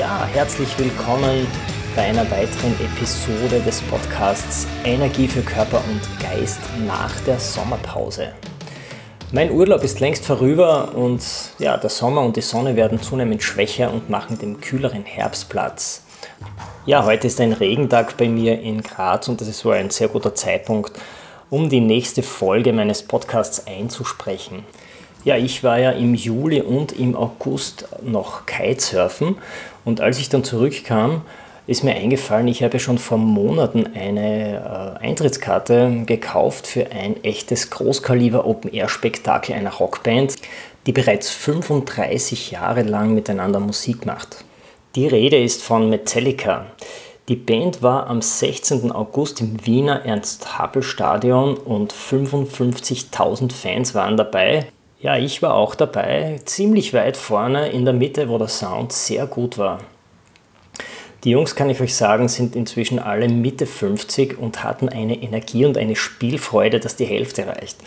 Ja, herzlich willkommen bei einer weiteren Episode des Podcasts Energie für Körper und Geist nach der Sommerpause. Mein Urlaub ist längst vorüber und ja, der Sommer und die Sonne werden zunehmend schwächer und machen dem kühleren Herbst Platz. Ja, heute ist ein Regentag bei mir in Graz und das ist wohl ein sehr guter Zeitpunkt, um die nächste Folge meines Podcasts einzusprechen. Ja, ich war ja im Juli und im August noch Kitesurfen und als ich dann zurückkam, ist mir eingefallen, ich habe schon vor Monaten eine äh, Eintrittskarte gekauft für ein echtes Großkaliber Open-Air-Spektakel einer Rockband, die bereits 35 Jahre lang miteinander Musik macht. Die Rede ist von Metallica. Die Band war am 16. August im Wiener Ernst-Happel-Stadion und 55.000 Fans waren dabei. Ja, ich war auch dabei, ziemlich weit vorne in der Mitte, wo der Sound sehr gut war. Die Jungs, kann ich euch sagen, sind inzwischen alle Mitte 50 und hatten eine Energie und eine Spielfreude, dass die Hälfte reicht.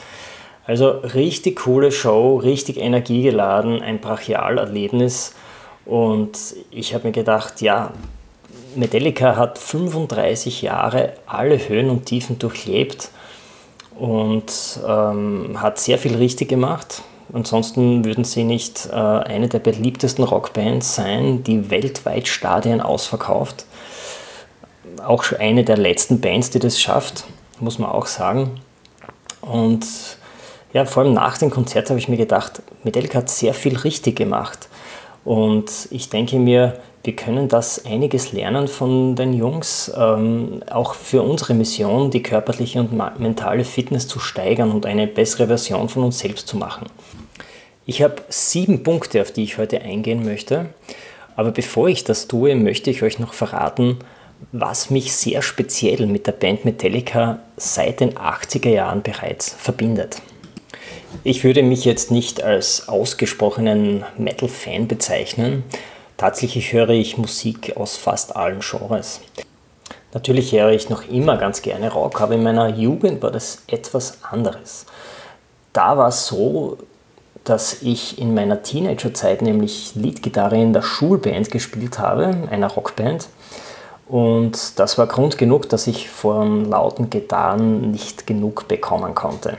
Also richtig coole Show, richtig energiegeladen, ein Brachialerlebnis. Und ich habe mir gedacht, ja, Metallica hat 35 Jahre alle Höhen und Tiefen durchlebt und ähm, hat sehr viel richtig gemacht. Ansonsten würden sie nicht äh, eine der beliebtesten Rockbands sein, die weltweit Stadien ausverkauft. Auch eine der letzten Bands, die das schafft, muss man auch sagen. Und ja, vor allem nach dem Konzert habe ich mir gedacht, Metallica hat sehr viel richtig gemacht. Und ich denke mir, wir können das einiges lernen von den Jungs, ähm, auch für unsere Mission, die körperliche und mentale Fitness zu steigern und eine bessere Version von uns selbst zu machen. Ich habe sieben Punkte, auf die ich heute eingehen möchte. Aber bevor ich das tue, möchte ich euch noch verraten, was mich sehr speziell mit der Band Metallica seit den 80er Jahren bereits verbindet. Ich würde mich jetzt nicht als ausgesprochenen Metal-Fan bezeichnen. Tatsächlich höre ich Musik aus fast allen Genres. Natürlich höre ich noch immer ganz gerne Rock, aber in meiner Jugend war das etwas anderes. Da war es so, dass ich in meiner Teenagerzeit nämlich Leadgitarre in der Schulband gespielt habe, einer Rockband. Und das war Grund genug, dass ich von lauten Gitarren nicht genug bekommen konnte.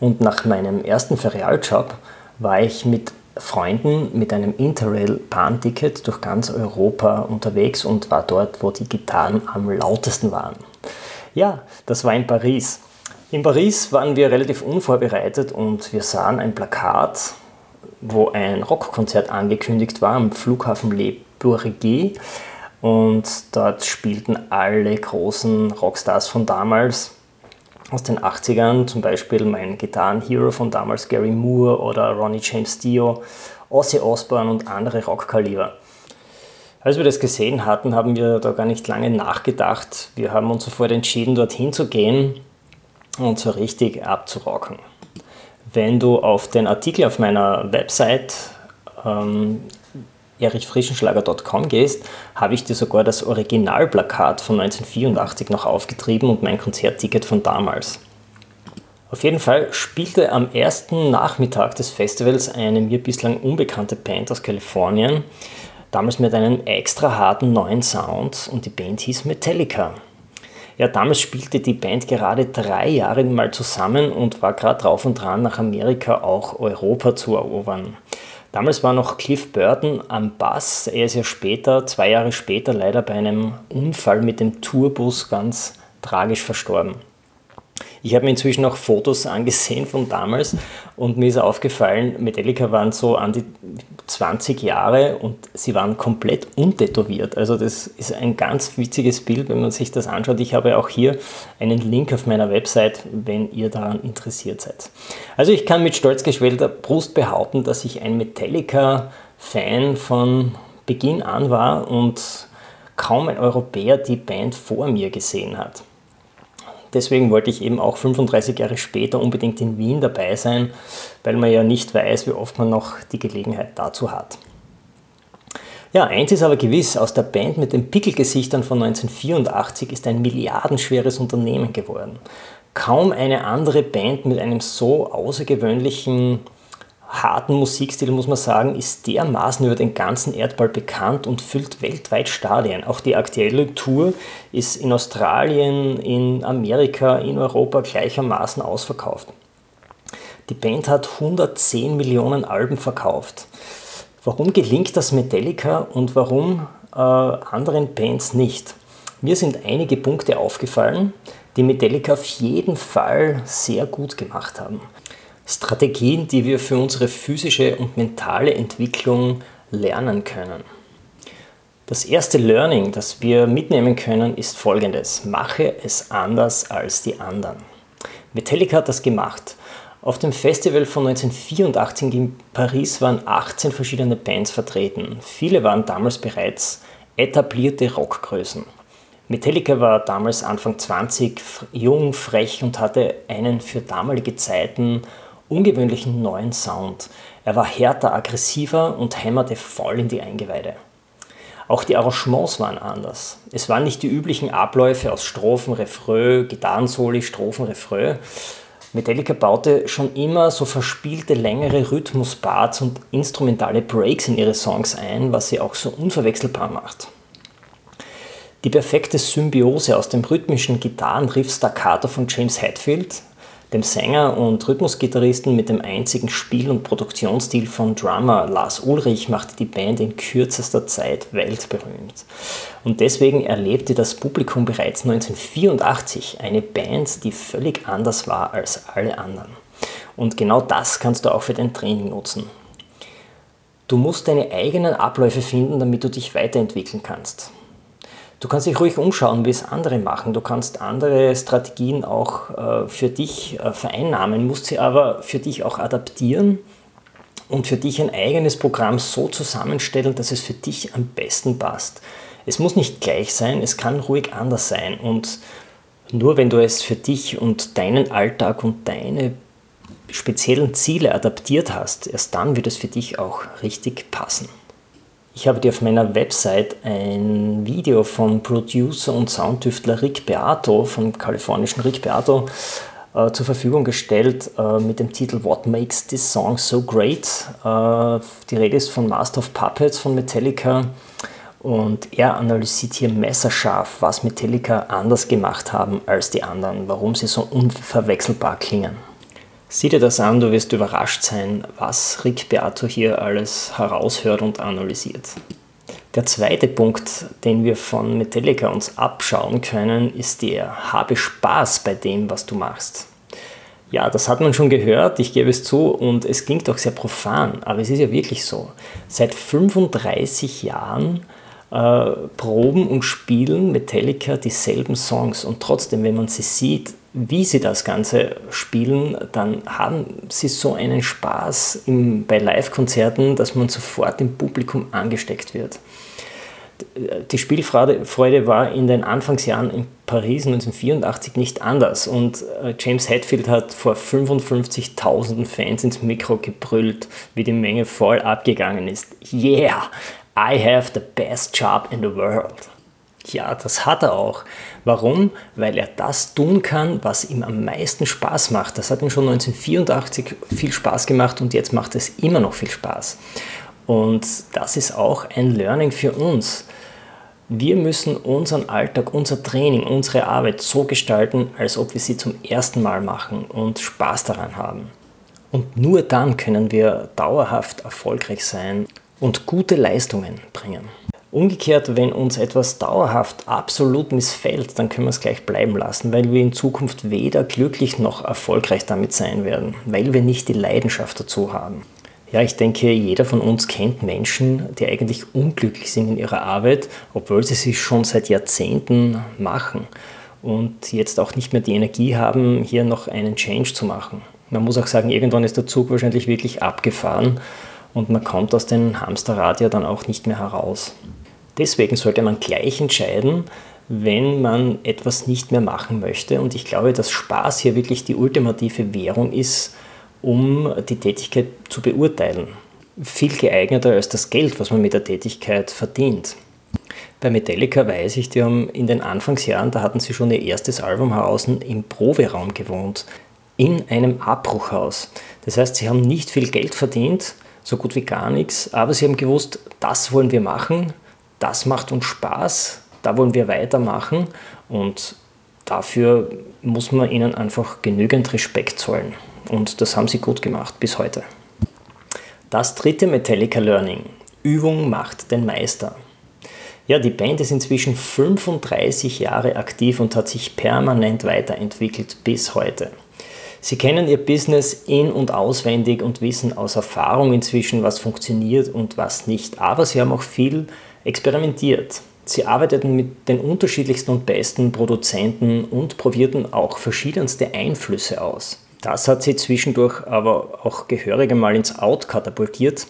Und nach meinem ersten Ferialjob war ich mit Freunden mit einem Interrail-Bahnticket durch ganz Europa unterwegs und war dort, wo die Gitarren am lautesten waren. Ja, das war in Paris. In Paris waren wir relativ unvorbereitet und wir sahen ein Plakat, wo ein Rockkonzert angekündigt war am Flughafen Le Bourget. Und dort spielten alle großen Rockstars von damals aus den 80ern, zum Beispiel mein Gitarrenhero von damals Gary Moore oder Ronnie James Dio, Ozzy Osbourne und andere Rockkaliber. Als wir das gesehen hatten, haben wir da gar nicht lange nachgedacht. Wir haben uns sofort entschieden, dorthin zu gehen und so richtig abzurocken. Wenn du auf den Artikel auf meiner Website ähm, erichfrischenschlager.com gehst, habe ich dir sogar das Originalplakat von 1984 noch aufgetrieben und mein Konzertticket von damals. Auf jeden Fall spielte am ersten Nachmittag des Festivals eine mir bislang unbekannte Band aus Kalifornien, damals mit einem extra harten neuen Sound und die Band hieß Metallica. Ja, damals spielte die Band gerade drei Jahre mal zusammen und war gerade drauf und dran, nach Amerika auch Europa zu erobern. Damals war noch Cliff Burton am Bass. Er ist ja später, zwei Jahre später, leider bei einem Unfall mit dem Tourbus ganz tragisch verstorben. Ich habe mir inzwischen auch Fotos angesehen von damals und mir ist aufgefallen, Metallica waren so an die 20 Jahre und sie waren komplett untätowiert. Also das ist ein ganz witziges Bild, wenn man sich das anschaut. Ich habe auch hier einen Link auf meiner Website, wenn ihr daran interessiert seid. Also ich kann mit stolz geschwellter Brust behaupten, dass ich ein Metallica-Fan von Beginn an war und kaum ein Europäer die Band vor mir gesehen hat. Deswegen wollte ich eben auch 35 Jahre später unbedingt in Wien dabei sein, weil man ja nicht weiß, wie oft man noch die Gelegenheit dazu hat. Ja, eins ist aber gewiss, aus der Band mit den Pickelgesichtern von 1984 ist ein milliardenschweres Unternehmen geworden. Kaum eine andere Band mit einem so außergewöhnlichen harten Musikstil, muss man sagen, ist dermaßen über den ganzen Erdball bekannt und füllt weltweit Stadien. Auch die aktuelle Tour ist in Australien, in Amerika, in Europa gleichermaßen ausverkauft. Die Band hat 110 Millionen Alben verkauft. Warum gelingt das Metallica und warum äh, anderen Bands nicht? Mir sind einige Punkte aufgefallen, die Metallica auf jeden Fall sehr gut gemacht haben. Strategien, die wir für unsere physische und mentale Entwicklung lernen können. Das erste Learning, das wir mitnehmen können, ist folgendes. Mache es anders als die anderen. Metallica hat das gemacht. Auf dem Festival von 1984 in Paris waren 18 verschiedene Bands vertreten. Viele waren damals bereits etablierte Rockgrößen. Metallica war damals Anfang 20, jung, frech und hatte einen für damalige Zeiten ungewöhnlichen neuen Sound. Er war härter, aggressiver und hämmerte voll in die Eingeweide. Auch die Arrangements waren anders. Es waren nicht die üblichen Abläufe aus Strophen, Refrain, Gitarrensoli, Strophen, Refrain. Metallica baute schon immer so verspielte längere Rhythmusparts und instrumentale Breaks in ihre Songs ein, was sie auch so unverwechselbar macht. Die perfekte Symbiose aus dem rhythmischen Gitarrenriff Staccato von James Hetfield, dem Sänger und Rhythmusgitarristen mit dem einzigen Spiel- und Produktionsstil von Drummer Lars Ulrich machte die Band in kürzester Zeit weltberühmt. Und deswegen erlebte das Publikum bereits 1984 eine Band, die völlig anders war als alle anderen. Und genau das kannst du auch für dein Training nutzen. Du musst deine eigenen Abläufe finden, damit du dich weiterentwickeln kannst. Du kannst dich ruhig umschauen, wie es andere machen. Du kannst andere Strategien auch äh, für dich äh, vereinnahmen, musst sie aber für dich auch adaptieren und für dich ein eigenes Programm so zusammenstellen, dass es für dich am besten passt. Es muss nicht gleich sein, es kann ruhig anders sein und nur wenn du es für dich und deinen Alltag und deine speziellen Ziele adaptiert hast, erst dann wird es für dich auch richtig passen. Ich habe dir auf meiner Website ein Video vom Producer und Soundtüftler Rick Beato, vom kalifornischen Rick Beato, äh, zur Verfügung gestellt äh, mit dem Titel What Makes This Song So Great. Äh, die Rede ist von Master of Puppets von Metallica und er analysiert hier messerscharf, was Metallica anders gemacht haben als die anderen, warum sie so unverwechselbar klingen. Sieh dir das an, du wirst überrascht sein, was Rick Beato hier alles heraushört und analysiert. Der zweite Punkt, den wir von Metallica uns abschauen können, ist der Habe Spaß bei dem, was du machst. Ja, das hat man schon gehört, ich gebe es zu, und es klingt auch sehr profan, aber es ist ja wirklich so. Seit 35 Jahren äh, proben und spielen Metallica dieselben Songs und trotzdem, wenn man sie sieht, wie sie das Ganze spielen, dann haben sie so einen Spaß im, bei Live-Konzerten, dass man sofort im Publikum angesteckt wird. Die Spielfreude war in den Anfangsjahren in Paris 1984 nicht anders und äh, James Hetfield hat vor 55.000 Fans ins Mikro gebrüllt, wie die Menge voll abgegangen ist. Yeah, I have the best job in the world. Ja, das hat er auch. Warum? Weil er das tun kann, was ihm am meisten Spaß macht. Das hat ihm schon 1984 viel Spaß gemacht und jetzt macht es immer noch viel Spaß. Und das ist auch ein Learning für uns. Wir müssen unseren Alltag, unser Training, unsere Arbeit so gestalten, als ob wir sie zum ersten Mal machen und Spaß daran haben. Und nur dann können wir dauerhaft erfolgreich sein und gute Leistungen bringen. Umgekehrt, wenn uns etwas dauerhaft absolut missfällt, dann können wir es gleich bleiben lassen, weil wir in Zukunft weder glücklich noch erfolgreich damit sein werden, weil wir nicht die Leidenschaft dazu haben. Ja, ich denke, jeder von uns kennt Menschen, die eigentlich unglücklich sind in ihrer Arbeit, obwohl sie sie schon seit Jahrzehnten machen und jetzt auch nicht mehr die Energie haben, hier noch einen Change zu machen. Man muss auch sagen, irgendwann ist der Zug wahrscheinlich wirklich abgefahren und man kommt aus dem Hamsterrad ja dann auch nicht mehr heraus. Deswegen sollte man gleich entscheiden, wenn man etwas nicht mehr machen möchte. Und ich glaube, dass Spaß hier wirklich die ultimative Währung ist, um die Tätigkeit zu beurteilen. Viel geeigneter als das Geld, was man mit der Tätigkeit verdient. Bei Metallica weiß ich, die haben in den Anfangsjahren, da hatten sie schon ihr erstes Album heraus im Proberaum gewohnt, in einem Abbruchhaus. Das heißt, sie haben nicht viel Geld verdient, so gut wie gar nichts, aber sie haben gewusst, das wollen wir machen, das macht uns Spaß, da wollen wir weitermachen und dafür muss man ihnen einfach genügend Respekt zollen. Und das haben sie gut gemacht bis heute. Das dritte Metallica Learning. Übung macht den Meister. Ja, die Band ist inzwischen 35 Jahre aktiv und hat sich permanent weiterentwickelt bis heute. Sie kennen ihr Business in und auswendig und wissen aus Erfahrung inzwischen, was funktioniert und was nicht. Aber sie haben auch viel experimentiert. Sie arbeiteten mit den unterschiedlichsten und besten Produzenten und probierten auch verschiedenste Einflüsse aus. Das hat sie zwischendurch aber auch gehörig einmal ins Out katapultiert.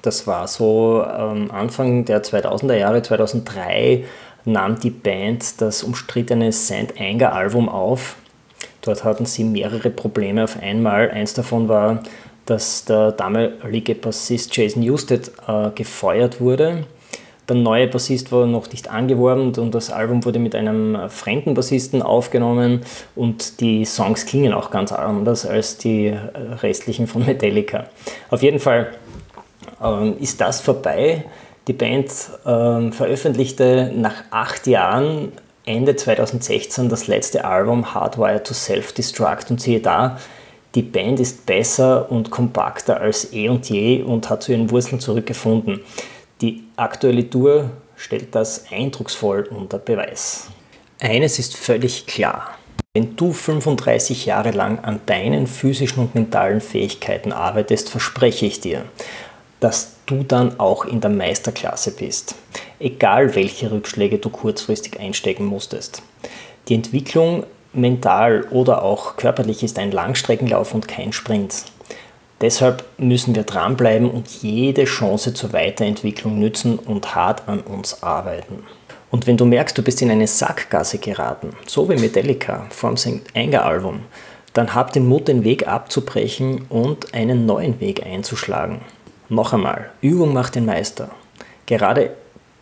Das war so ähm, Anfang der 2000er Jahre, 2003 nahm die Band das umstrittene St. Anger Album auf. Dort hatten sie mehrere Probleme auf einmal. Eins davon war, dass der damalige Bassist Jason Newsted äh, gefeuert wurde der neue Bassist war noch nicht angeworben und das Album wurde mit einem fremden Bassisten aufgenommen und die Songs klingen auch ganz anders als die restlichen von Metallica. Auf jeden Fall ähm, ist das vorbei. Die Band ähm, veröffentlichte nach acht Jahren Ende 2016 das letzte Album Hardwired to Self-Destruct und siehe da, die Band ist besser und kompakter als eh und je und hat zu ihren Wurzeln zurückgefunden. Die aktuelle Tour stellt das eindrucksvoll unter Beweis. Eines ist völlig klar. Wenn du 35 Jahre lang an deinen physischen und mentalen Fähigkeiten arbeitest, verspreche ich dir, dass du dann auch in der Meisterklasse bist. Egal welche Rückschläge du kurzfristig einstecken musstest. Die Entwicklung mental oder auch körperlich ist ein Langstreckenlauf und kein Sprint. Deshalb müssen wir dranbleiben und jede Chance zur Weiterentwicklung nützen und hart an uns arbeiten. Und wenn du merkst, du bist in eine Sackgasse geraten, so wie Metallica vom St. Anger Album, dann hab den Mut, den Weg abzubrechen und einen neuen Weg einzuschlagen. Noch einmal, Übung macht den Meister. Gerade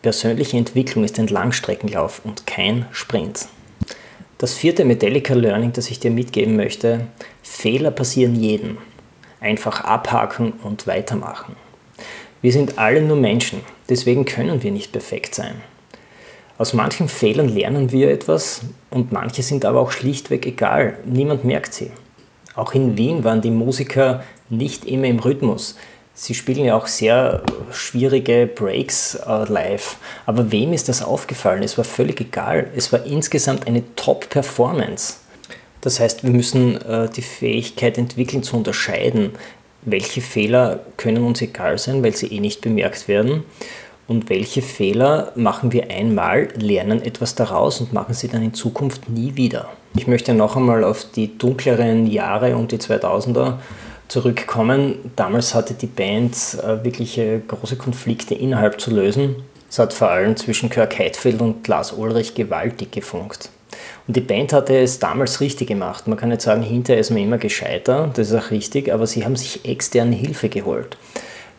persönliche Entwicklung ist ein Langstreckenlauf und kein Sprint. Das vierte Metallica Learning, das ich dir mitgeben möchte, Fehler passieren jedem einfach abhaken und weitermachen. Wir sind alle nur Menschen, deswegen können wir nicht perfekt sein. Aus manchen Fehlern lernen wir etwas und manche sind aber auch schlichtweg egal, niemand merkt sie. Auch in Wien waren die Musiker nicht immer im Rhythmus. Sie spielen ja auch sehr schwierige Breaks äh, live. Aber wem ist das aufgefallen? Es war völlig egal. Es war insgesamt eine Top-Performance. Das heißt, wir müssen äh, die Fähigkeit entwickeln zu unterscheiden, welche Fehler können uns egal sein, weil sie eh nicht bemerkt werden und welche Fehler machen wir einmal, lernen etwas daraus und machen sie dann in Zukunft nie wieder. Ich möchte noch einmal auf die dunkleren Jahre und die 2000er zurückkommen. Damals hatte die Band äh, wirklich große Konflikte innerhalb zu lösen. Es hat vor allem zwischen Kirk Heidfeld und Lars Ulrich gewaltig gefunkt. Und die Band hatte es damals richtig gemacht. Man kann nicht sagen, hinterher ist man immer gescheiter, das ist auch richtig, aber sie haben sich externe Hilfe geholt.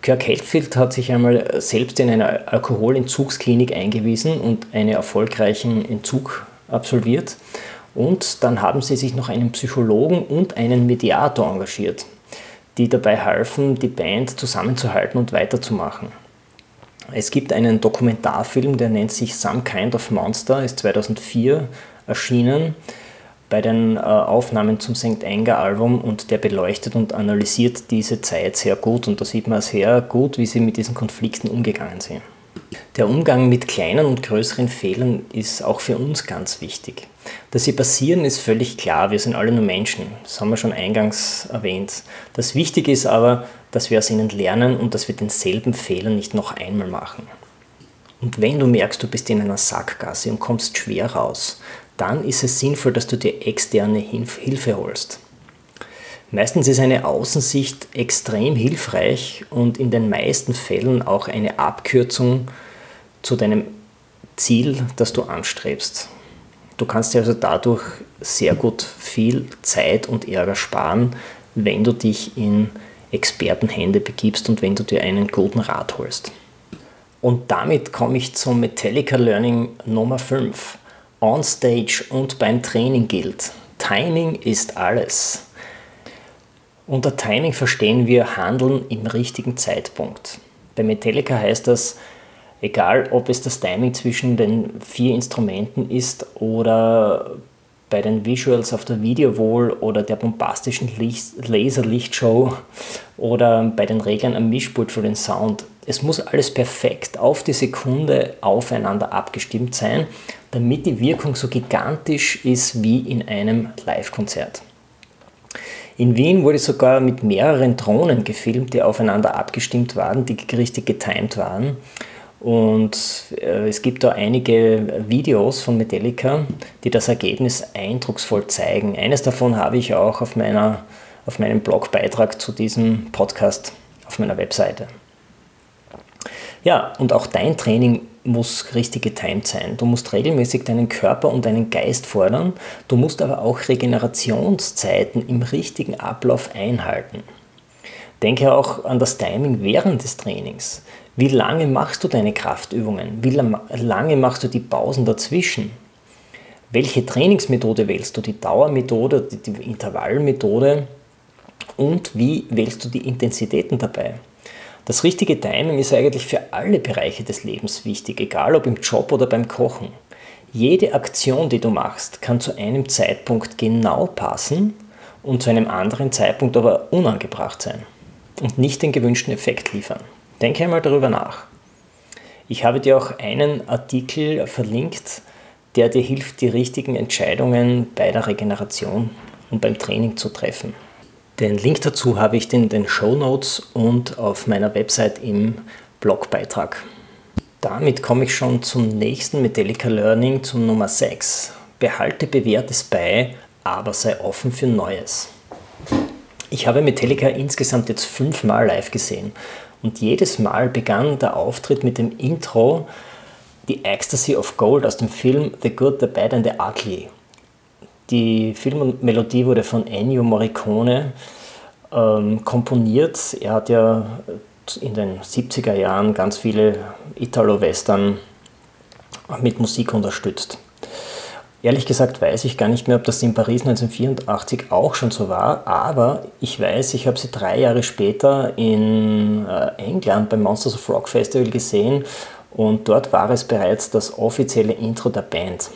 Kirk Heldfield hat sich einmal selbst in einer Alkoholentzugsklinik eingewiesen und einen erfolgreichen Entzug absolviert. Und dann haben sie sich noch einen Psychologen und einen Mediator engagiert, die dabei halfen, die Band zusammenzuhalten und weiterzumachen. Es gibt einen Dokumentarfilm, der nennt sich Some Kind of Monster, ist 2004 erschienen bei den äh, Aufnahmen zum St. Anger Album und der beleuchtet und analysiert diese Zeit sehr gut und da sieht man sehr gut, wie sie mit diesen Konflikten umgegangen sind. Der Umgang mit kleinen und größeren Fehlern ist auch für uns ganz wichtig. Dass sie passieren, ist völlig klar. Wir sind alle nur Menschen. Das haben wir schon eingangs erwähnt. Das Wichtige ist aber, dass wir aus ihnen lernen und dass wir denselben Fehler nicht noch einmal machen. Und wenn du merkst, du bist in einer Sackgasse und kommst schwer raus, dann ist es sinnvoll, dass du dir externe Hilfe holst. Meistens ist eine Außensicht extrem hilfreich und in den meisten Fällen auch eine Abkürzung zu deinem Ziel, das du anstrebst. Du kannst dir also dadurch sehr gut viel Zeit und Ärger sparen, wenn du dich in Expertenhände begibst und wenn du dir einen guten Rat holst. Und damit komme ich zum Metallica Learning Nummer 5. On Stage und beim Training gilt. Timing ist alles. Unter Timing verstehen wir Handeln im richtigen Zeitpunkt. Bei Metallica heißt das, egal ob es das Timing zwischen den vier Instrumenten ist oder bei den Visuals auf der Videowall oder der bombastischen Laserlichtshow oder bei den Reglern am Mischpult für den Sound. Es muss alles perfekt auf die Sekunde aufeinander abgestimmt sein, damit die Wirkung so gigantisch ist wie in einem Live-Konzert. In Wien wurde sogar mit mehreren Drohnen gefilmt, die aufeinander abgestimmt waren, die richtig getimed waren. Und äh, es gibt da einige Videos von Metallica, die das Ergebnis eindrucksvoll zeigen. Eines davon habe ich auch auf, meiner, auf meinem Blogbeitrag zu diesem Podcast auf meiner Webseite. Ja, und auch dein Training muss richtig getimt sein. Du musst regelmäßig deinen Körper und deinen Geist fordern. Du musst aber auch Regenerationszeiten im richtigen Ablauf einhalten. Denke auch an das Timing während des Trainings. Wie lange machst du deine Kraftübungen? Wie lange machst du die Pausen dazwischen? Welche Trainingsmethode wählst du? Die Dauermethode, die Intervallmethode? Und wie wählst du die Intensitäten dabei? Das richtige Timing ist eigentlich für alle Bereiche des Lebens wichtig, egal ob im Job oder beim Kochen. Jede Aktion, die du machst, kann zu einem Zeitpunkt genau passen und zu einem anderen Zeitpunkt aber unangebracht sein und nicht den gewünschten Effekt liefern. Denke einmal darüber nach. Ich habe dir auch einen Artikel verlinkt, der dir hilft, die richtigen Entscheidungen bei der Regeneration und beim Training zu treffen. Den Link dazu habe ich in den Show Notes und auf meiner Website im Blogbeitrag. Damit komme ich schon zum nächsten Metallica Learning, zum Nummer 6. Behalte Bewährtes bei, aber sei offen für Neues. Ich habe Metallica insgesamt jetzt fünfmal live gesehen und jedes Mal begann der Auftritt mit dem Intro The Ecstasy of Gold aus dem Film The Good, the Bad and the Ugly. Die Filmmelodie wurde von Ennio Morricone ähm, komponiert. Er hat ja in den 70er Jahren ganz viele Italo-Western mit Musik unterstützt. Ehrlich gesagt weiß ich gar nicht mehr, ob das in Paris 1984 auch schon so war, aber ich weiß, ich habe sie drei Jahre später in äh, England beim Monsters of Rock Festival gesehen und dort war es bereits das offizielle Intro der Band.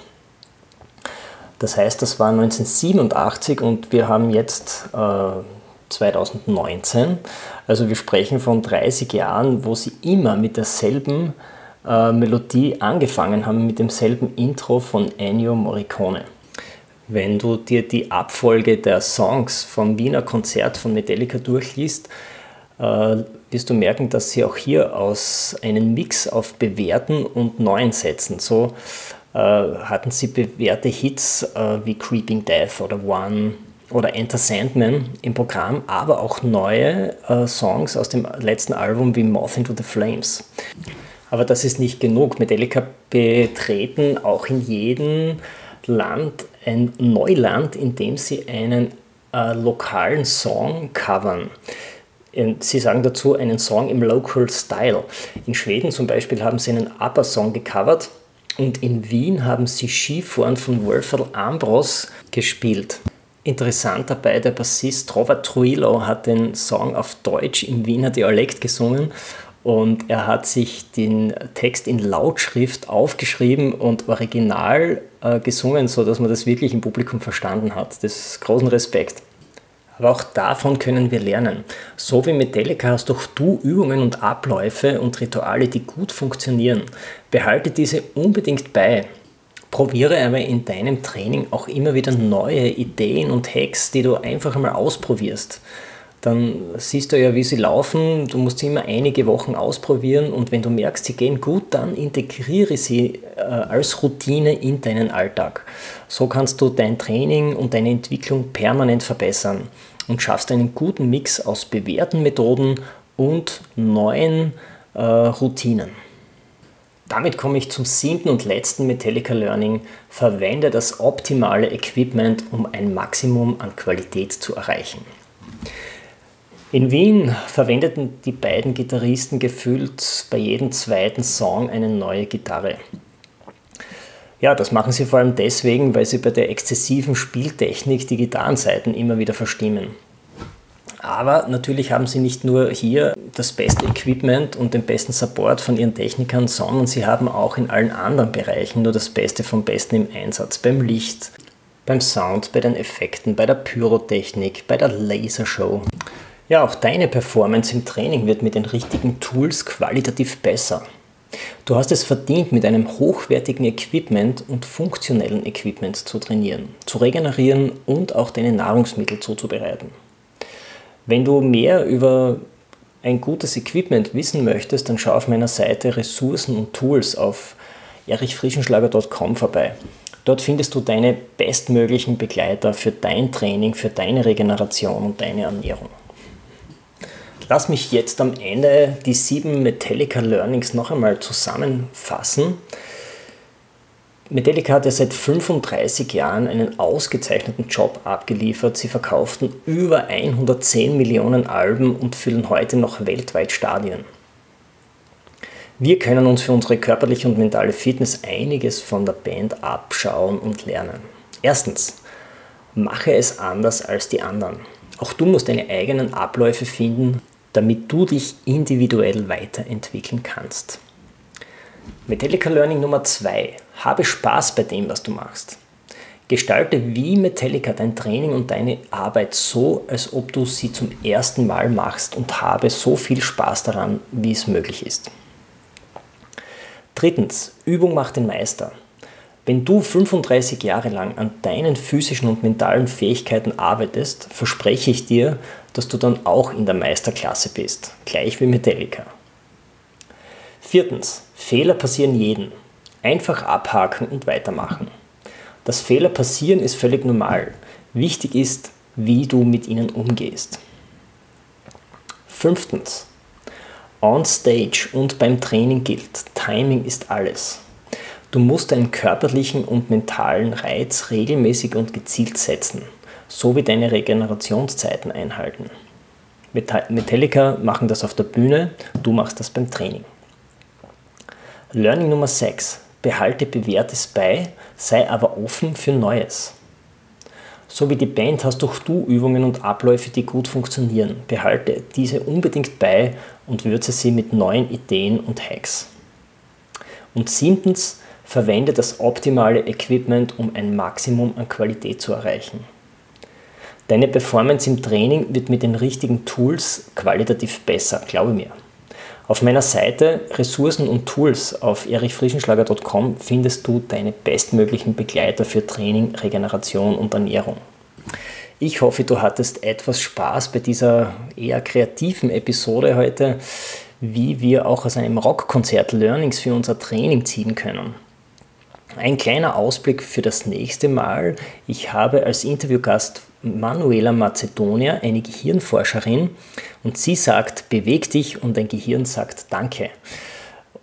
Das heißt, das war 1987 und wir haben jetzt äh, 2019. Also wir sprechen von 30 Jahren, wo sie immer mit derselben äh, Melodie angefangen haben mit demselben Intro von Ennio Morricone. Wenn du dir die Abfolge der Songs vom Wiener Konzert von Metallica durchliest, äh, wirst du merken, dass sie auch hier aus einem Mix auf bewährten und neuen setzen. So hatten sie bewährte Hits äh, wie Creeping Death oder One oder Enter Sandman im Programm, aber auch neue äh, Songs aus dem letzten Album wie Moth into the Flames. Aber das ist nicht genug. Metallica betreten auch in jedem Land ein Neuland, in dem sie einen äh, lokalen Song covern. Ähm, sie sagen dazu einen Song im Local Style. In Schweden zum Beispiel haben sie einen ABBA-Song gecovert und in Wien haben sie Skifahren von Wolfgang Ambros gespielt. Interessant dabei, der Bassist Robert Trujillo hat den Song auf Deutsch im Wiener Dialekt gesungen und er hat sich den Text in Lautschrift aufgeschrieben und original äh, gesungen, sodass man das wirklich im Publikum verstanden hat. Das ist großen Respekt. Aber auch davon können wir lernen. So wie Metallica hast auch du Übungen und Abläufe und Rituale, die gut funktionieren. Behalte diese unbedingt bei. Probiere aber in deinem Training auch immer wieder neue Ideen und Hacks, die du einfach einmal ausprobierst. Dann siehst du ja, wie sie laufen. Du musst sie immer einige Wochen ausprobieren und wenn du merkst, sie gehen gut, dann integriere sie äh, als Routine in deinen Alltag. So kannst du dein Training und deine Entwicklung permanent verbessern und schaffst einen guten Mix aus bewährten Methoden und neuen äh, Routinen. Damit komme ich zum siebten und letzten Metallica Learning. Verwende das optimale Equipment, um ein Maximum an Qualität zu erreichen. In Wien verwendeten die beiden Gitarristen gefühlt bei jedem zweiten Song eine neue Gitarre. Ja, das machen sie vor allem deswegen, weil sie bei der exzessiven Spieltechnik die Gitarrenseiten immer wieder verstimmen. Aber natürlich haben sie nicht nur hier das beste Equipment und den besten Support von ihren Technikern, sondern sie haben auch in allen anderen Bereichen nur das Beste vom Besten im Einsatz. Beim Licht, beim Sound, bei den Effekten, bei der Pyrotechnik, bei der Lasershow. Ja, auch deine Performance im Training wird mit den richtigen Tools qualitativ besser. Du hast es verdient, mit einem hochwertigen Equipment und funktionellen Equipment zu trainieren, zu regenerieren und auch deine Nahrungsmittel zuzubereiten. Wenn du mehr über ein gutes Equipment wissen möchtest, dann schau auf meiner Seite Ressourcen und Tools auf erichfrischenschlager.com vorbei. Dort findest du deine bestmöglichen Begleiter für dein Training, für deine Regeneration und deine Ernährung. Lass mich jetzt am Ende die sieben Metallica Learnings noch einmal zusammenfassen. Metallica hat ja seit 35 Jahren einen ausgezeichneten Job abgeliefert. Sie verkauften über 110 Millionen Alben und füllen heute noch weltweit Stadien. Wir können uns für unsere körperliche und mentale Fitness einiges von der Band abschauen und lernen. Erstens, mache es anders als die anderen. Auch du musst deine eigenen Abläufe finden, damit du dich individuell weiterentwickeln kannst. Metallica Learning Nummer 2. Habe Spaß bei dem, was du machst. Gestalte wie Metallica dein Training und deine Arbeit so, als ob du sie zum ersten Mal machst und habe so viel Spaß daran, wie es möglich ist. Drittens, Übung macht den Meister. Wenn du 35 Jahre lang an deinen physischen und mentalen Fähigkeiten arbeitest, verspreche ich dir, dass du dann auch in der Meisterklasse bist, gleich wie Metallica. Viertens, Fehler passieren jeden. Einfach abhaken und weitermachen. Das Fehler passieren ist völlig normal. Wichtig ist, wie du mit ihnen umgehst. Fünftens, on stage und beim Training gilt, Timing ist alles. Du musst deinen körperlichen und mentalen Reiz regelmäßig und gezielt setzen, sowie deine Regenerationszeiten einhalten. Metallica machen das auf der Bühne, du machst das beim Training. Learning Nummer 6. Behalte Bewährtes bei, sei aber offen für Neues. So wie die Band hast auch du Übungen und Abläufe, die gut funktionieren. Behalte diese unbedingt bei und würze sie mit neuen Ideen und Hacks. Und siebtens, Verwende das optimale Equipment, um ein Maximum an Qualität zu erreichen. Deine Performance im Training wird mit den richtigen Tools qualitativ besser, glaube mir. Auf meiner Seite Ressourcen und Tools auf erichfrischenschlager.com findest du deine bestmöglichen Begleiter für Training, Regeneration und Ernährung. Ich hoffe, du hattest etwas Spaß bei dieser eher kreativen Episode heute, wie wir auch aus einem Rockkonzert Learnings für unser Training ziehen können. Ein kleiner Ausblick für das nächste Mal. Ich habe als Interviewgast Manuela Macedonia, eine Gehirnforscherin, und sie sagt, beweg dich und dein Gehirn sagt Danke.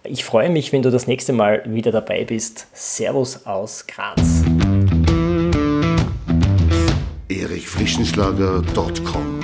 Ich freue mich, wenn du das nächste Mal wieder dabei bist. Servus aus Graz. erichfrischenschlager.com